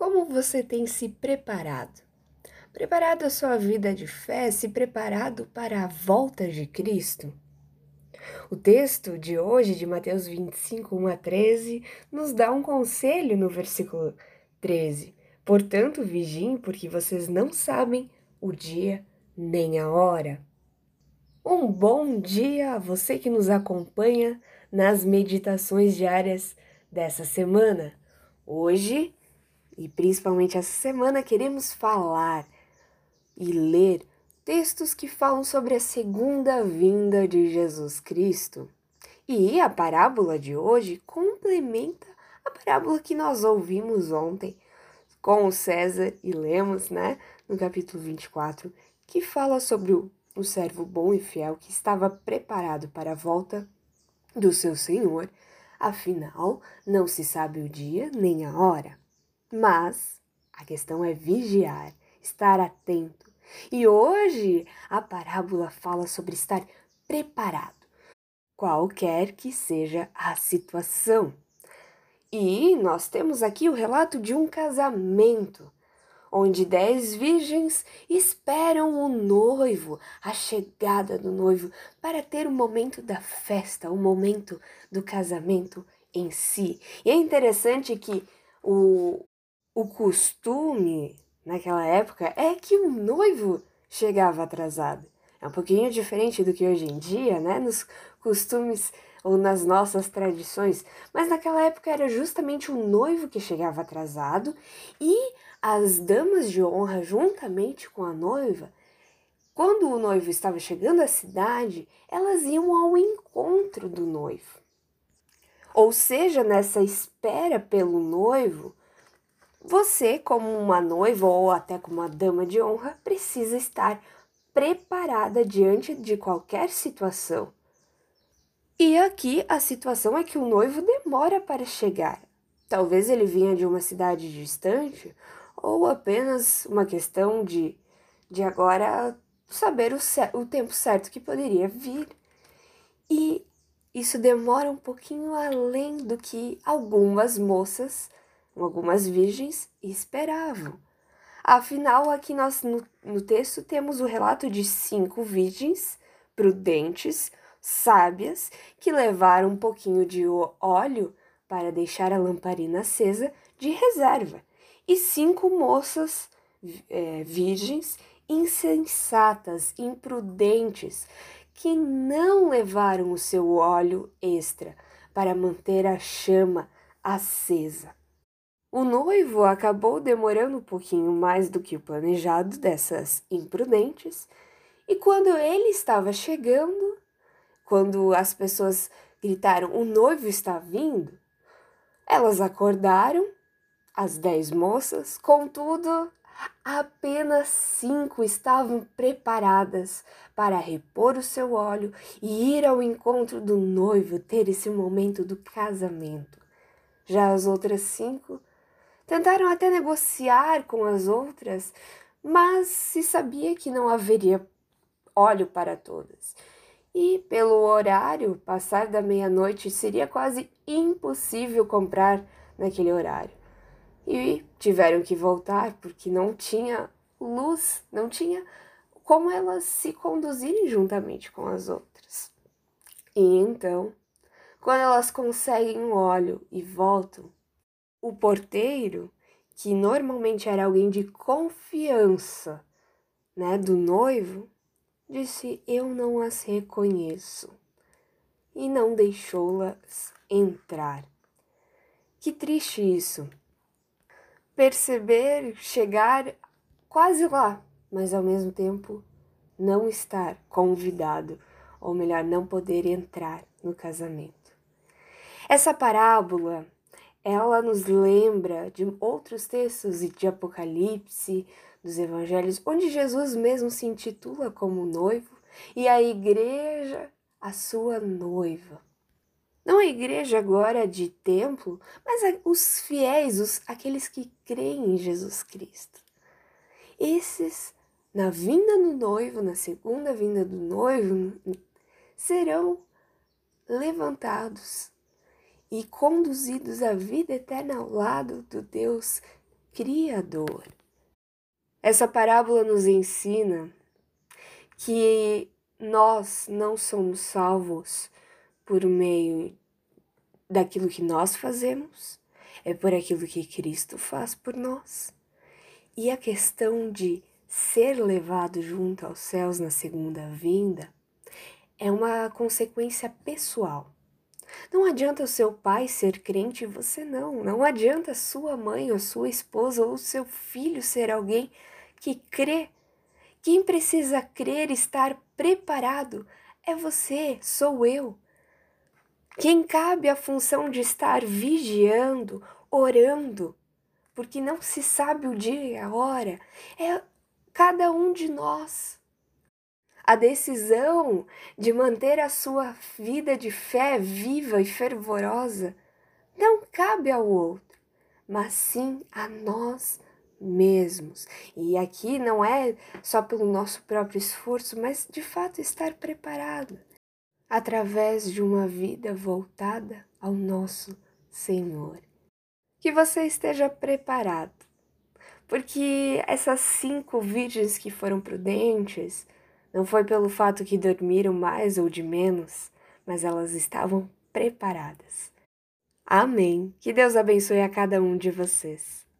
Como você tem se preparado? Preparado a sua vida de fé, se preparado para a volta de Cristo? O texto de hoje, de Mateus 25, 1 a 13, nos dá um conselho no versículo 13. Portanto, vigiem, porque vocês não sabem o dia nem a hora. Um bom dia a você que nos acompanha nas meditações diárias dessa semana. Hoje, e principalmente essa semana, queremos falar e ler textos que falam sobre a segunda vinda de Jesus Cristo. E a parábola de hoje complementa a parábola que nós ouvimos ontem com o César e lemos, né, no capítulo 24, que fala sobre o, o servo bom e fiel que estava preparado para a volta do seu senhor. Afinal, não se sabe o dia nem a hora. Mas a questão é vigiar, estar atento e hoje a parábola fala sobre estar preparado, qualquer que seja a situação. E nós temos aqui o relato de um casamento, onde dez virgens esperam o noivo, a chegada do noivo, para ter o momento da festa, o momento do casamento em si. E é interessante que o, o costume naquela época é que o noivo chegava atrasado. É um pouquinho diferente do que hoje em dia, né? Nos costumes ou nas nossas tradições, mas naquela época era justamente o noivo que chegava atrasado e as damas de honra, juntamente com a noiva, quando o noivo estava chegando à cidade, elas iam ao encontro do noivo. Ou seja, nessa espera pelo noivo, você, como uma noiva ou até como uma dama de honra, precisa estar preparada diante de qualquer situação. E aqui a situação é que o noivo demora para chegar. Talvez ele vinha de uma cidade distante ou apenas uma questão de, de agora saber o, o tempo certo que poderia vir. E isso demora um pouquinho além do que algumas moças algumas virgens esperavam. Afinal, aqui nós no, no texto temos o relato de cinco virgens prudentes, sábias, que levaram um pouquinho de óleo para deixar a lamparina acesa de reserva, e cinco moças é, virgens insensatas, imprudentes, que não levaram o seu óleo extra para manter a chama acesa. O noivo acabou demorando um pouquinho mais do que o planejado dessas imprudentes, e quando ele estava chegando, quando as pessoas gritaram: O noivo está vindo, elas acordaram, as dez moças, contudo, apenas cinco estavam preparadas para repor o seu óleo e ir ao encontro do noivo, ter esse momento do casamento. Já as outras cinco Tentaram até negociar com as outras, mas se sabia que não haveria óleo para todas. E pelo horário, passar da meia-noite seria quase impossível comprar naquele horário. E tiveram que voltar porque não tinha luz, não tinha como elas se conduzirem juntamente com as outras. E então, quando elas conseguem o óleo e voltam, o porteiro, que normalmente era alguém de confiança, né, do noivo, disse: "Eu não as reconheço" e não deixou-las entrar. Que triste isso. Perceber chegar quase lá, mas ao mesmo tempo não estar convidado, ou melhor, não poder entrar no casamento. Essa parábola ela nos lembra de outros textos de Apocalipse, dos evangelhos, onde Jesus mesmo se intitula como noivo e a igreja a sua noiva. Não a igreja agora de templo, mas os fiéis, os, aqueles que creem em Jesus Cristo. Esses, na vinda do noivo, na segunda vinda do noivo, serão levantados e conduzidos à vida eterna ao lado do Deus Criador. Essa parábola nos ensina que nós não somos salvos por meio daquilo que nós fazemos, é por aquilo que Cristo faz por nós. E a questão de ser levado junto aos céus na segunda vinda é uma consequência pessoal. Não adianta o seu pai ser crente e você não. Não adianta sua mãe ou sua esposa ou seu filho ser alguém que crê. Quem precisa crer, estar preparado, é você, sou eu. Quem cabe a função de estar vigiando, orando, porque não se sabe o dia e a hora, é cada um de nós. A decisão de manter a sua vida de fé viva e fervorosa não cabe ao outro, mas sim a nós mesmos. E aqui não é só pelo nosso próprio esforço, mas de fato estar preparado através de uma vida voltada ao nosso Senhor. Que você esteja preparado, porque essas cinco virgens que foram prudentes não foi pelo fato que dormiram mais ou de menos, mas elas estavam preparadas. Amém. Que Deus abençoe a cada um de vocês.